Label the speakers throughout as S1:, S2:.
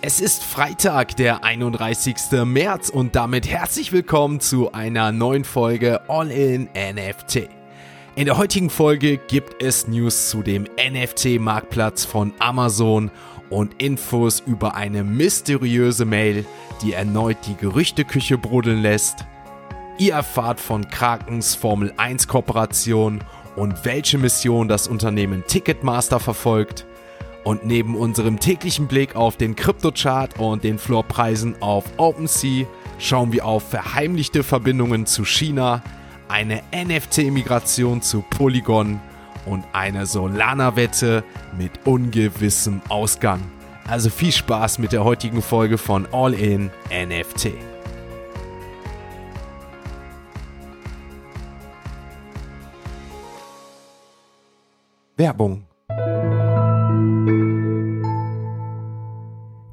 S1: Es ist Freitag, der 31. März und damit herzlich willkommen zu einer neuen Folge All in NFT. In der heutigen Folge gibt es News zu dem NFT-Marktplatz von Amazon und Infos über eine mysteriöse Mail, die erneut die Gerüchteküche brodeln lässt. Ihr erfahrt von Krakens Formel 1 Kooperation und welche Mission das Unternehmen Ticketmaster verfolgt. Und neben unserem täglichen Blick auf den Kryptochart und den Floorpreisen auf OpenSea schauen wir auf verheimlichte Verbindungen zu China, eine NFT-Migration zu Polygon und eine Solana-Wette mit ungewissem Ausgang. Also viel Spaß mit der heutigen Folge von All In NFT. Werbung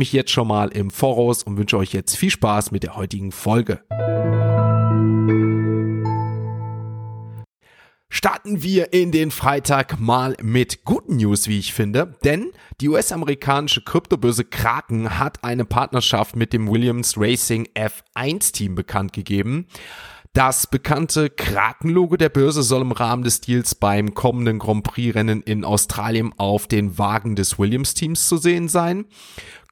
S1: mich jetzt schon mal im Voraus und wünsche euch jetzt viel Spaß mit der heutigen Folge. Starten wir in den Freitag mal mit guten News, wie ich finde, denn die US-amerikanische Kryptobörse Kraken hat eine Partnerschaft mit dem Williams Racing F1 Team bekannt gegeben. Das bekannte Kraken-Logo der Börse soll im Rahmen des Deals beim kommenden Grand Prix-Rennen in Australien auf den Wagen des Williams-Teams zu sehen sein.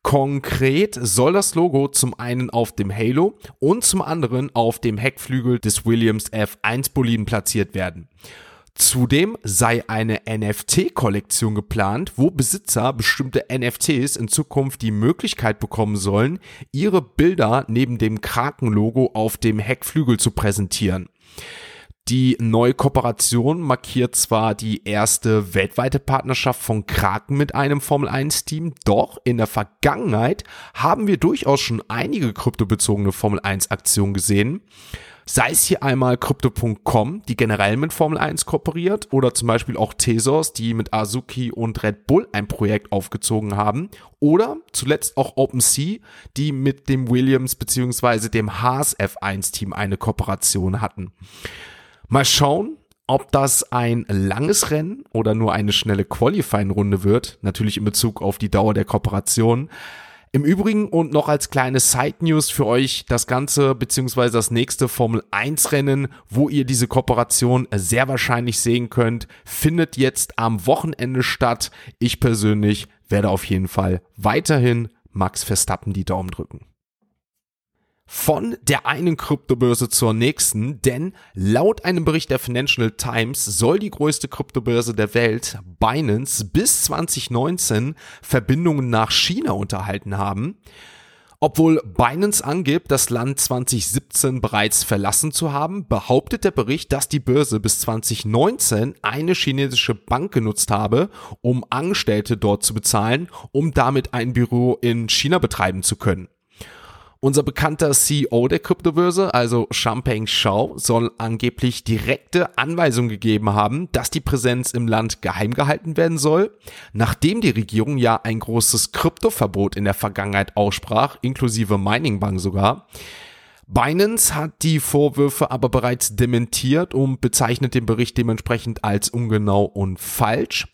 S1: Konkret soll das Logo zum einen auf dem Halo und zum anderen auf dem Heckflügel des Williams F1 Boliden platziert werden. Zudem sei eine NFT-Kollektion geplant, wo Besitzer bestimmte NFTs in Zukunft die Möglichkeit bekommen sollen, ihre Bilder neben dem Kraken-Logo auf dem Heckflügel zu präsentieren. Die neue Kooperation markiert zwar die erste weltweite Partnerschaft von Kraken mit einem Formel 1 Team, doch in der Vergangenheit haben wir durchaus schon einige kryptobezogene Formel 1 Aktionen gesehen. Sei es hier einmal Crypto.com, die generell mit Formel 1 kooperiert, oder zum Beispiel auch Tesos, die mit Azuki und Red Bull ein Projekt aufgezogen haben, oder zuletzt auch OpenSea, die mit dem Williams bzw. dem Haas F1 Team eine Kooperation hatten. Mal schauen, ob das ein langes Rennen oder nur eine schnelle Qualifying-Runde wird, natürlich in Bezug auf die Dauer der Kooperation. Im Übrigen und noch als kleine Side News für euch das ganze beziehungsweise das nächste Formel 1 Rennen, wo ihr diese Kooperation sehr wahrscheinlich sehen könnt, findet jetzt am Wochenende statt. Ich persönlich werde auf jeden Fall weiterhin Max Verstappen die Daumen drücken von der einen Kryptobörse zur nächsten, denn laut einem Bericht der Financial Times soll die größte Kryptobörse der Welt, Binance, bis 2019 Verbindungen nach China unterhalten haben. Obwohl Binance angibt, das Land 2017 bereits verlassen zu haben, behauptet der Bericht, dass die Börse bis 2019 eine chinesische Bank genutzt habe, um Angestellte dort zu bezahlen, um damit ein Büro in China betreiben zu können. Unser bekannter CEO der Kryptobörse, also Champagne Shao, soll angeblich direkte Anweisungen gegeben haben, dass die Präsenz im Land geheim gehalten werden soll, nachdem die Regierung ja ein großes Kryptoverbot in der Vergangenheit aussprach, inklusive Mining Bank sogar. Binance hat die Vorwürfe aber bereits dementiert und bezeichnet den Bericht dementsprechend als ungenau und falsch.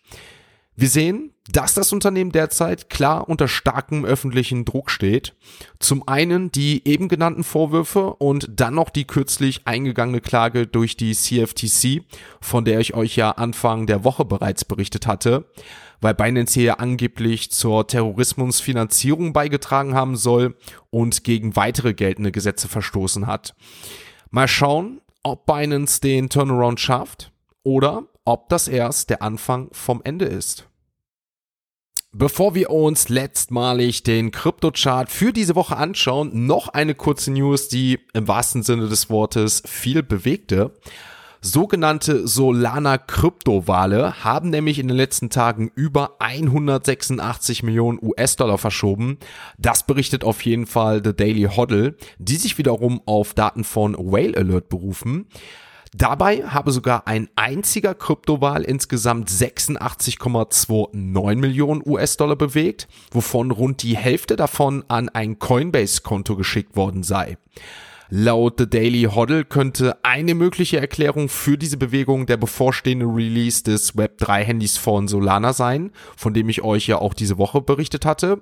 S1: Wir sehen, dass das Unternehmen derzeit klar unter starkem öffentlichen Druck steht. Zum einen die eben genannten Vorwürfe und dann noch die kürzlich eingegangene Klage durch die CFTC, von der ich euch ja Anfang der Woche bereits berichtet hatte, weil Binance hier angeblich zur Terrorismusfinanzierung beigetragen haben soll und gegen weitere geltende Gesetze verstoßen hat. Mal schauen, ob Binance den Turnaround schafft oder ob das erst der Anfang vom Ende ist. Bevor wir uns letztmalig den Kryptochart für diese Woche anschauen, noch eine kurze News, die im wahrsten Sinne des Wortes viel bewegte. Sogenannte Solana Kryptowale haben nämlich in den letzten Tagen über 186 Millionen US-Dollar verschoben. Das berichtet auf jeden Fall The Daily Hoddle, die sich wiederum auf Daten von Whale Alert berufen. Dabei habe sogar ein einziger Kryptowahl insgesamt 86,29 Millionen US-Dollar bewegt, wovon rund die Hälfte davon an ein Coinbase-Konto geschickt worden sei. Laut The Daily Hoddle könnte eine mögliche Erklärung für diese Bewegung der bevorstehende Release des Web3-Handys von Solana sein, von dem ich euch ja auch diese Woche berichtet hatte.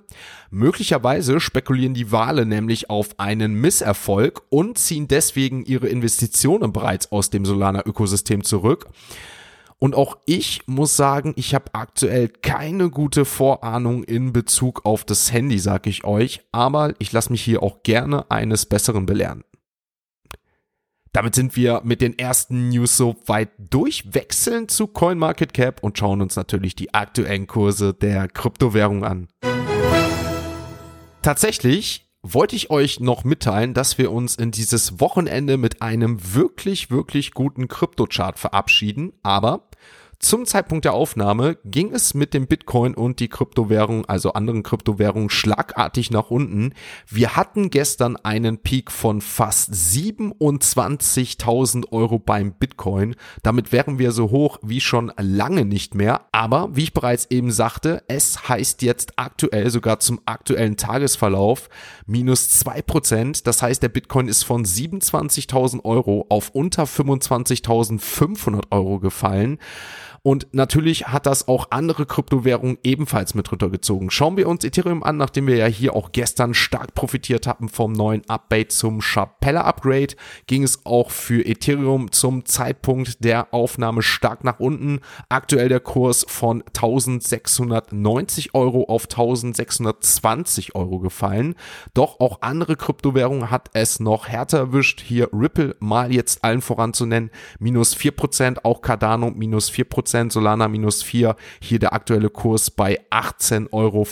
S1: Möglicherweise spekulieren die Wale nämlich auf einen Misserfolg und ziehen deswegen ihre Investitionen bereits aus dem Solana-Ökosystem zurück. Und auch ich muss sagen, ich habe aktuell keine gute Vorahnung in Bezug auf das Handy, sag ich euch, aber ich lasse mich hier auch gerne eines Besseren belehren. Damit sind wir mit den ersten News so weit durch, wechseln zu CoinMarketCap und schauen uns natürlich die aktuellen Kurse der Kryptowährung an. Tatsächlich wollte ich euch noch mitteilen, dass wir uns in dieses Wochenende mit einem wirklich, wirklich guten Kryptochart verabschieden, aber zum Zeitpunkt der Aufnahme ging es mit dem Bitcoin und die Kryptowährung, also anderen Kryptowährungen, schlagartig nach unten. Wir hatten gestern einen Peak von fast 27.000 Euro beim Bitcoin. Damit wären wir so hoch wie schon lange nicht mehr. Aber wie ich bereits eben sagte, es heißt jetzt aktuell sogar zum aktuellen Tagesverlauf minus zwei Prozent. Das heißt, der Bitcoin ist von 27.000 Euro auf unter 25.500 Euro gefallen. Und natürlich hat das auch andere Kryptowährungen ebenfalls mit runtergezogen. Schauen wir uns Ethereum an, nachdem wir ja hier auch gestern stark profitiert haben vom neuen Update zum Chapella Upgrade, ging es auch für Ethereum zum Zeitpunkt der Aufnahme stark nach unten. Aktuell der Kurs von 1690 Euro auf 1620 Euro gefallen. Doch auch andere Kryptowährungen hat es noch härter erwischt. Hier Ripple mal jetzt allen voran zu nennen, minus 4%, auch Cardano minus 4%. Prozent, Solana minus 4, hier der aktuelle Kurs bei 18,65 Euro.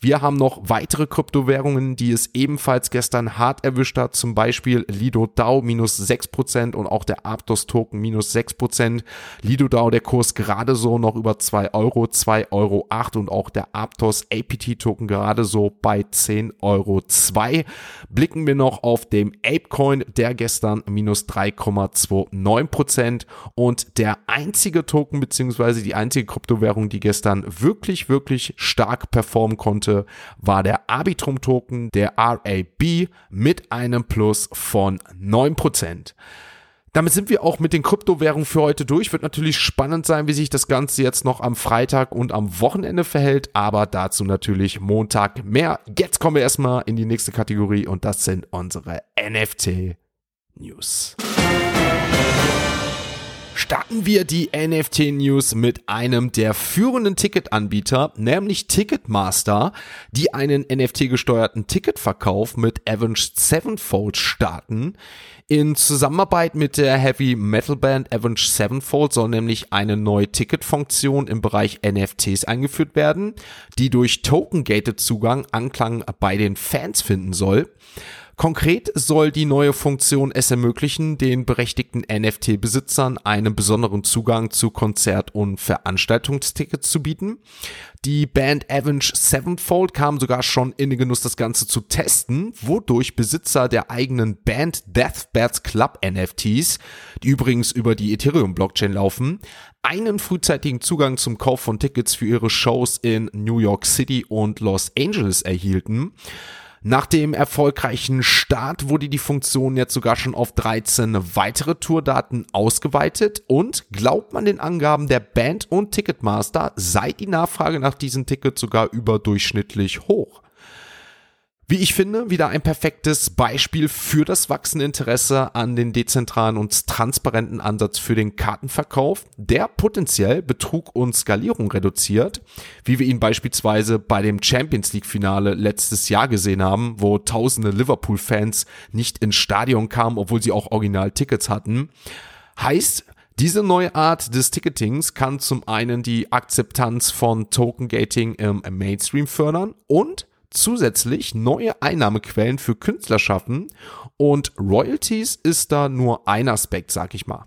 S1: Wir haben noch weitere Kryptowährungen, die es ebenfalls gestern hart erwischt hat, zum Beispiel Lido DAO minus 6% und auch der Aptos Token minus 6%. Lido DAO der Kurs gerade so noch über 2 Euro, 2,08 Euro und auch der Aptos APT Token gerade so bei 10,02 Euro. Blicken wir noch auf dem Apecoin, der gestern minus 3,29% und der einzige Token beziehungsweise die einzige Kryptowährung, die gestern wirklich, wirklich stark performen konnte, war der Arbitrum Token, der RAB mit einem Plus von 9%. Damit sind wir auch mit den Kryptowährungen für heute durch. Wird natürlich spannend sein, wie sich das Ganze jetzt noch am Freitag und am Wochenende verhält, aber dazu natürlich Montag mehr. Jetzt kommen wir erstmal in die nächste Kategorie und das sind unsere NFT News starten wir die NFT-News mit einem der führenden Ticketanbieter, nämlich Ticketmaster, die einen NFT-gesteuerten Ticketverkauf mit Avenged Sevenfold starten. In Zusammenarbeit mit der Heavy Metal Band Avenged Sevenfold soll nämlich eine neue Ticketfunktion im Bereich NFTs eingeführt werden, die durch Token-Gated Zugang Anklang bei den Fans finden soll. Konkret soll die neue Funktion es ermöglichen, den berechtigten NFT-Besitzern einen besonderen Zugang zu Konzert- und Veranstaltungstickets zu bieten. Die Band Avenge Sevenfold kam sogar schon in den Genuss, das Ganze zu testen, wodurch Besitzer der eigenen Band Deathbats Club NFTs, die übrigens über die Ethereum Blockchain laufen, einen frühzeitigen Zugang zum Kauf von Tickets für ihre Shows in New York City und Los Angeles erhielten. Nach dem erfolgreichen Start wurde die Funktion jetzt sogar schon auf 13 weitere Tourdaten ausgeweitet und glaubt man den Angaben der Band und Ticketmaster, sei die Nachfrage nach diesen Tickets sogar überdurchschnittlich hoch. Wie ich finde, wieder ein perfektes Beispiel für das wachsende Interesse an den dezentralen und transparenten Ansatz für den Kartenverkauf, der potenziell Betrug und Skalierung reduziert, wie wir ihn beispielsweise bei dem Champions League Finale letztes Jahr gesehen haben, wo tausende Liverpool-Fans nicht ins Stadion kamen, obwohl sie auch Original-Tickets hatten. Heißt, diese neue Art des Ticketings kann zum einen die Akzeptanz von Token Gating im Mainstream fördern und zusätzlich neue Einnahmequellen für Künstler schaffen und Royalties ist da nur ein Aspekt, sag ich mal.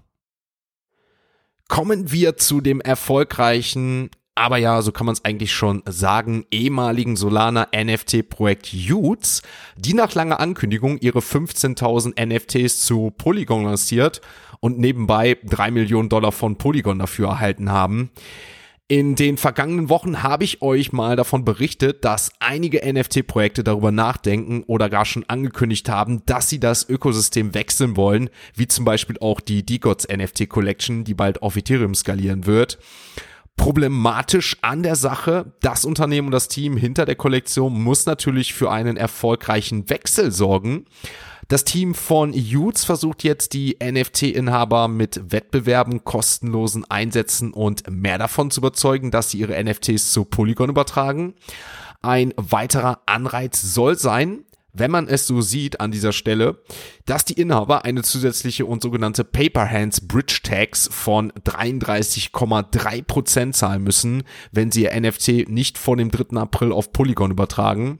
S1: Kommen wir zu dem erfolgreichen, aber ja, so kann man es eigentlich schon sagen, ehemaligen Solana NFT-Projekt Utes, die nach langer Ankündigung ihre 15.000 NFTs zu Polygon lanciert und nebenbei drei Millionen Dollar von Polygon dafür erhalten haben. In den vergangenen Wochen habe ich euch mal davon berichtet, dass einige NFT-Projekte darüber nachdenken oder gar schon angekündigt haben, dass sie das Ökosystem wechseln wollen, wie zum Beispiel auch die DeGods NFT Collection, die bald auf Ethereum skalieren wird. Problematisch an der Sache, das Unternehmen und das Team hinter der Kollektion muss natürlich für einen erfolgreichen Wechsel sorgen. Das Team von Utes versucht jetzt die NFT-Inhaber mit Wettbewerben, kostenlosen Einsätzen und mehr davon zu überzeugen, dass sie ihre NFTs zu Polygon übertragen. Ein weiterer Anreiz soll sein, wenn man es so sieht an dieser Stelle, dass die Inhaber eine zusätzliche und sogenannte Paper Hands Bridge Tax von 33,3% zahlen müssen, wenn sie ihr NFT nicht vor dem 3. April auf Polygon übertragen.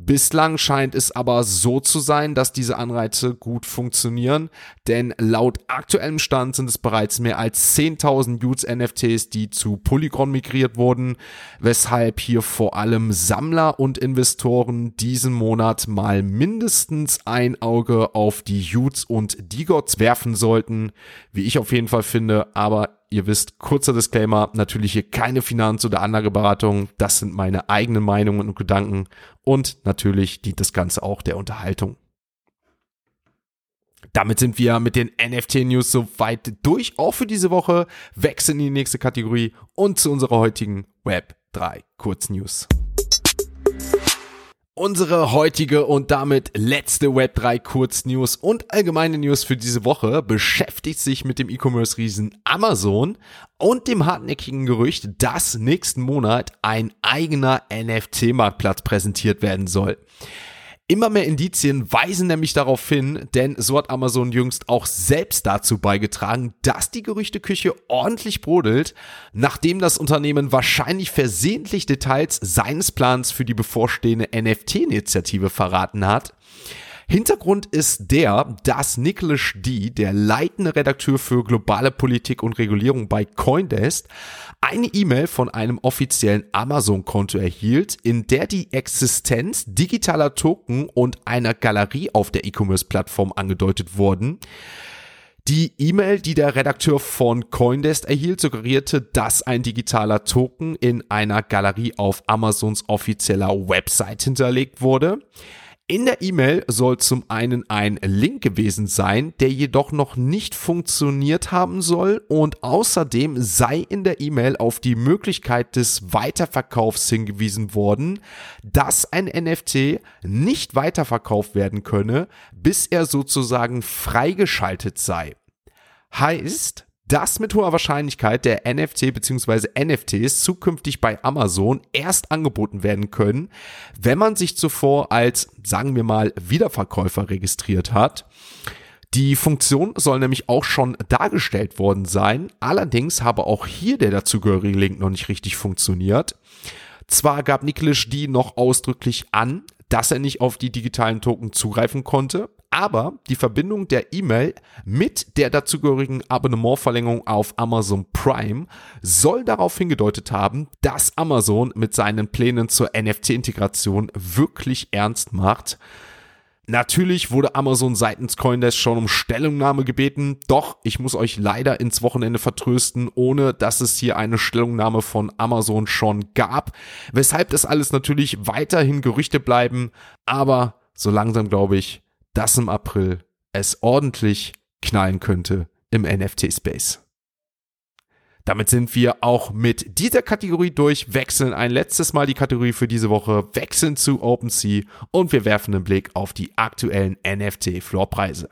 S1: Bislang scheint es aber so zu sein, dass diese Anreize gut funktionieren, denn laut aktuellem Stand sind es bereits mehr als 10.000 Utes NFTs, die zu Polygon migriert wurden, weshalb hier vor allem Sammler und Investoren diesen Monat mal mindestens ein Auge auf die Utes und Digots werfen sollten, wie ich auf jeden Fall finde, aber Ihr wisst, kurzer Disclaimer, natürlich hier keine Finanz- oder Anlageberatung. Das sind meine eigenen Meinungen und Gedanken. Und natürlich dient das Ganze auch der Unterhaltung. Damit sind wir mit den NFT-News soweit durch, auch für diese Woche. Wechseln in die nächste Kategorie und zu unserer heutigen Web 3 Kurznews. Unsere heutige und damit letzte Web3 Kurznews und allgemeine News für diese Woche beschäftigt sich mit dem E-Commerce-Riesen Amazon und dem hartnäckigen Gerücht, dass nächsten Monat ein eigener NFT-Marktplatz präsentiert werden soll. Immer mehr Indizien weisen nämlich darauf hin, denn so hat Amazon jüngst auch selbst dazu beigetragen, dass die Gerüchteküche ordentlich brodelt, nachdem das Unternehmen wahrscheinlich versehentlich Details seines Plans für die bevorstehende NFT-Initiative verraten hat. Hintergrund ist der, dass Nicholas D., der leitende Redakteur für globale Politik und Regulierung bei Coindesk, eine E-Mail von einem offiziellen Amazon-Konto erhielt, in der die Existenz digitaler Token und einer Galerie auf der E-Commerce-Plattform angedeutet wurden. Die E-Mail, die der Redakteur von Coindesk erhielt, suggerierte, dass ein digitaler Token in einer Galerie auf Amazons offizieller Website hinterlegt wurde. In der E-Mail soll zum einen ein Link gewesen sein, der jedoch noch nicht funktioniert haben soll und außerdem sei in der E-Mail auf die Möglichkeit des Weiterverkaufs hingewiesen worden, dass ein NFT nicht weiterverkauft werden könne, bis er sozusagen freigeschaltet sei. Heißt, dass mit hoher Wahrscheinlichkeit der NFT bzw. NFTs zukünftig bei Amazon erst angeboten werden können, wenn man sich zuvor als, sagen wir mal, Wiederverkäufer registriert hat. Die Funktion soll nämlich auch schon dargestellt worden sein, allerdings habe auch hier der dazugehörige Link noch nicht richtig funktioniert. Zwar gab Nicholas D noch ausdrücklich an, dass er nicht auf die digitalen Token zugreifen konnte, aber die Verbindung der E-Mail mit der dazugehörigen Abonnementverlängerung auf Amazon Prime soll darauf hingedeutet haben, dass Amazon mit seinen Plänen zur NFT-Integration wirklich ernst macht. Natürlich wurde Amazon seitens Coindesk schon um Stellungnahme gebeten, doch ich muss euch leider ins Wochenende vertrösten, ohne dass es hier eine Stellungnahme von Amazon schon gab, weshalb das alles natürlich weiterhin Gerüchte bleiben, aber so langsam glaube ich, dass im April es ordentlich knallen könnte im NFT-Space. Damit sind wir auch mit dieser Kategorie durch, wechseln ein letztes Mal die Kategorie für diese Woche, wechseln zu OpenSea und wir werfen einen Blick auf die aktuellen NFT-Floorpreise.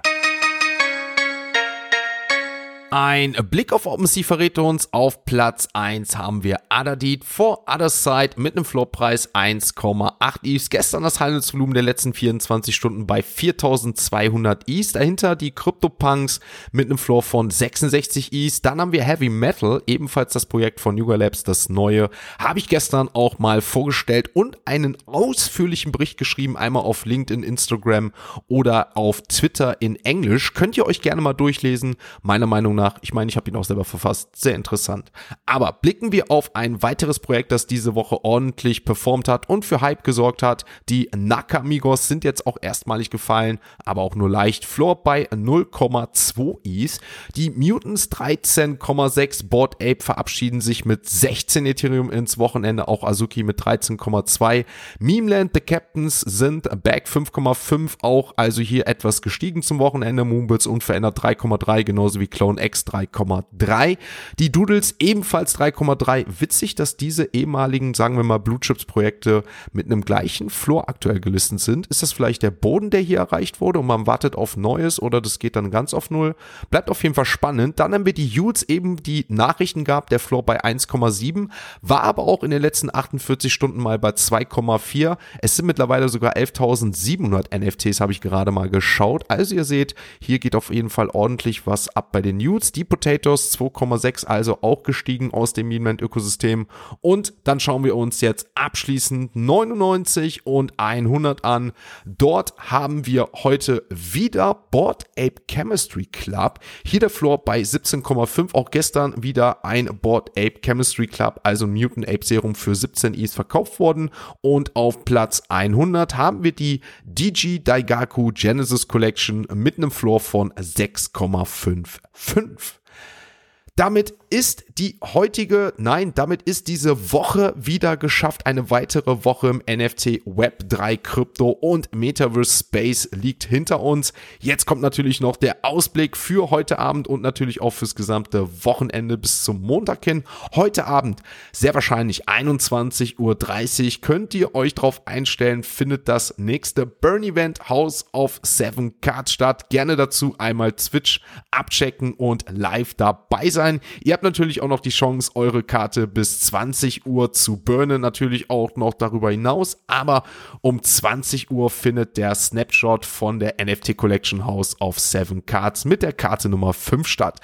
S1: Ein Blick auf OpenSea verrät uns, auf Platz 1 haben wir Adadit vor Other Side mit einem Floorpreis 1,8 ETH. Gestern das Handelsvolumen der letzten 24 Stunden bei 4200 ETH. Dahinter die CryptoPunks mit einem Floor von 66 ETH. Dann haben wir Heavy Metal, ebenfalls das Projekt von Yuga Labs, das neue. Habe ich gestern auch mal vorgestellt und einen ausführlichen Bericht geschrieben, einmal auf LinkedIn, Instagram oder auf Twitter in Englisch. Könnt ihr euch gerne mal durchlesen. Meiner Meinung nach, ich meine, ich habe ihn auch selber verfasst, sehr interessant. Aber blicken wir auf ein weiteres Projekt, das diese Woche ordentlich performt hat und für Hype gesorgt hat. Die Nakamigos sind jetzt auch erstmalig gefallen, aber auch nur leicht. Floor bei 0,2 Is. Die Mutants 13,6 Board Ape verabschieden sich mit 16 Ethereum ins Wochenende, auch Azuki mit 13,2. Memeland The Captains sind back 5,5 auch, also hier etwas gestiegen zum Wochenende. Moonbirds unverändert 3,3, genauso wie Clone X 3,3. Die Doodles ebenfalls 3,3. Witzig, dass diese ehemaligen, sagen wir mal, Blue Chips Projekte mit einem gleichen Floor aktuell gelistet sind. Ist das vielleicht der Boden, der hier erreicht wurde und man wartet auf Neues oder das geht dann ganz auf Null? Bleibt auf jeden Fall spannend. Dann haben wir die Utes eben die Nachrichten gab, der Floor bei 1,7, war aber auch in den letzten 48 Stunden mal bei 2,4. Es sind mittlerweile sogar 11.700 NFTs, habe ich gerade mal geschaut. Also ihr seht, hier geht auf jeden Fall ordentlich was ab bei den Nudes. Die Potatoes 2,6 also auch gestiegen aus dem Meanment-Ökosystem. Und dann schauen wir uns jetzt abschließend 99 und 100 an. Dort haben wir heute wieder Board Ape Chemistry Club. Hier der Floor bei 17,5. Auch gestern wieder ein Board Ape Chemistry Club, also Mutant Ape Serum für 17 Is verkauft worden. Und auf Platz 100 haben wir die DG Daigaku Genesis Collection mit einem Floor von 6,55. Damit ist die heutige, nein, damit ist diese Woche wieder geschafft. Eine weitere Woche im NFT Web 3 Krypto und Metaverse Space liegt hinter uns. Jetzt kommt natürlich noch der Ausblick für heute Abend und natürlich auch fürs gesamte Wochenende bis zum Montag hin. Heute Abend, sehr wahrscheinlich 21.30 Uhr, könnt ihr euch drauf einstellen, findet das nächste Burn Event House of Seven Cards statt. Gerne dazu einmal Twitch abchecken und live dabei sein. Ihr habt natürlich auch noch die Chance, eure Karte bis 20 Uhr zu burnen. Natürlich auch noch darüber hinaus. Aber um 20 Uhr findet der Snapshot von der NFT Collection House of 7 Cards mit der Karte Nummer 5 statt.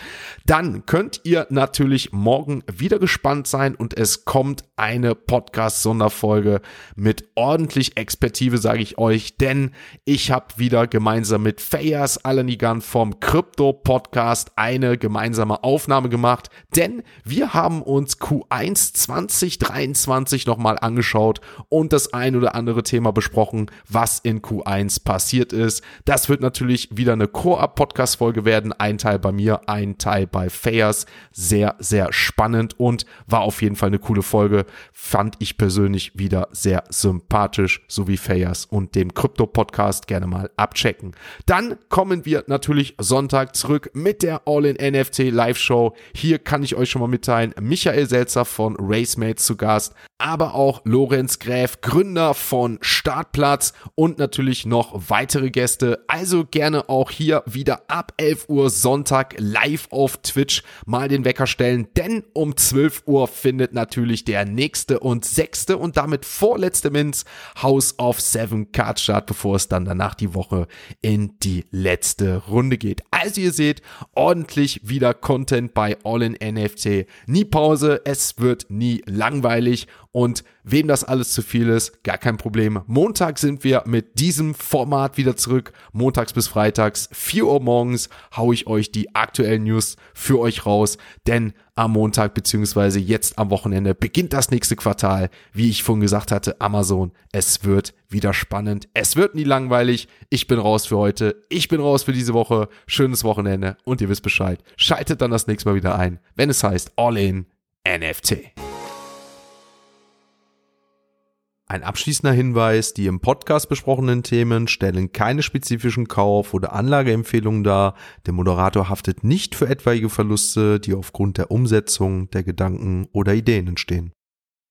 S1: Dann könnt ihr natürlich morgen wieder gespannt sein und es kommt eine Podcast-Sonderfolge mit ordentlich Expertise, sage ich euch, denn ich habe wieder gemeinsam mit Fayas Alanigan vom Crypto Podcast eine gemeinsame Aufnahme gemacht, denn wir haben uns Q1 2023 nochmal angeschaut und das ein oder andere Thema besprochen, was in Q1 passiert ist. Das wird natürlich wieder eine Core-Up-Podcast-Folge werden. Ein Teil bei mir, ein Teil bei Fayers. Sehr, sehr spannend und war auf jeden Fall eine coole Folge. Fand ich persönlich wieder sehr sympathisch, so wie Fayers und dem Krypto-Podcast gerne mal abchecken. Dann kommen wir natürlich Sonntag zurück mit der All-in-NFT Live-Show. Hier kann ich euch schon mal mitteilen, Michael Selzer von Racemates zu Gast, aber auch Lorenz Gräf, Gründer von Startplatz und natürlich noch weitere Gäste. Also gerne auch hier wieder ab 11 Uhr Sonntag live auf Twitch mal den Wecker stellen, denn um 12 Uhr findet natürlich der nächste und sechste und damit vorletzte Minz House of Seven Card statt, bevor es dann danach die Woche in die letzte Runde geht. Also ihr seht, ordentlich wieder Content bei All in NFT. Nie Pause, es wird nie langweilig und wem das alles zu viel ist, gar kein Problem. Montag sind wir mit diesem Format wieder zurück. Montags bis freitags, 4 Uhr morgens, haue ich euch die aktuellen News für euch raus. Denn am Montag beziehungsweise jetzt am Wochenende beginnt das nächste Quartal. Wie ich vorhin gesagt hatte, Amazon, es wird wieder spannend. Es wird nie langweilig. Ich bin raus für heute. Ich bin raus für diese Woche. Schönes Wochenende und ihr wisst Bescheid. Schaltet dann das nächste Mal wieder ein, wenn es heißt All in NFT. Ein abschließender Hinweis, die im Podcast besprochenen Themen stellen keine spezifischen Kauf- oder Anlageempfehlungen dar. Der Moderator haftet nicht für etwaige Verluste, die aufgrund der Umsetzung der Gedanken oder Ideen entstehen.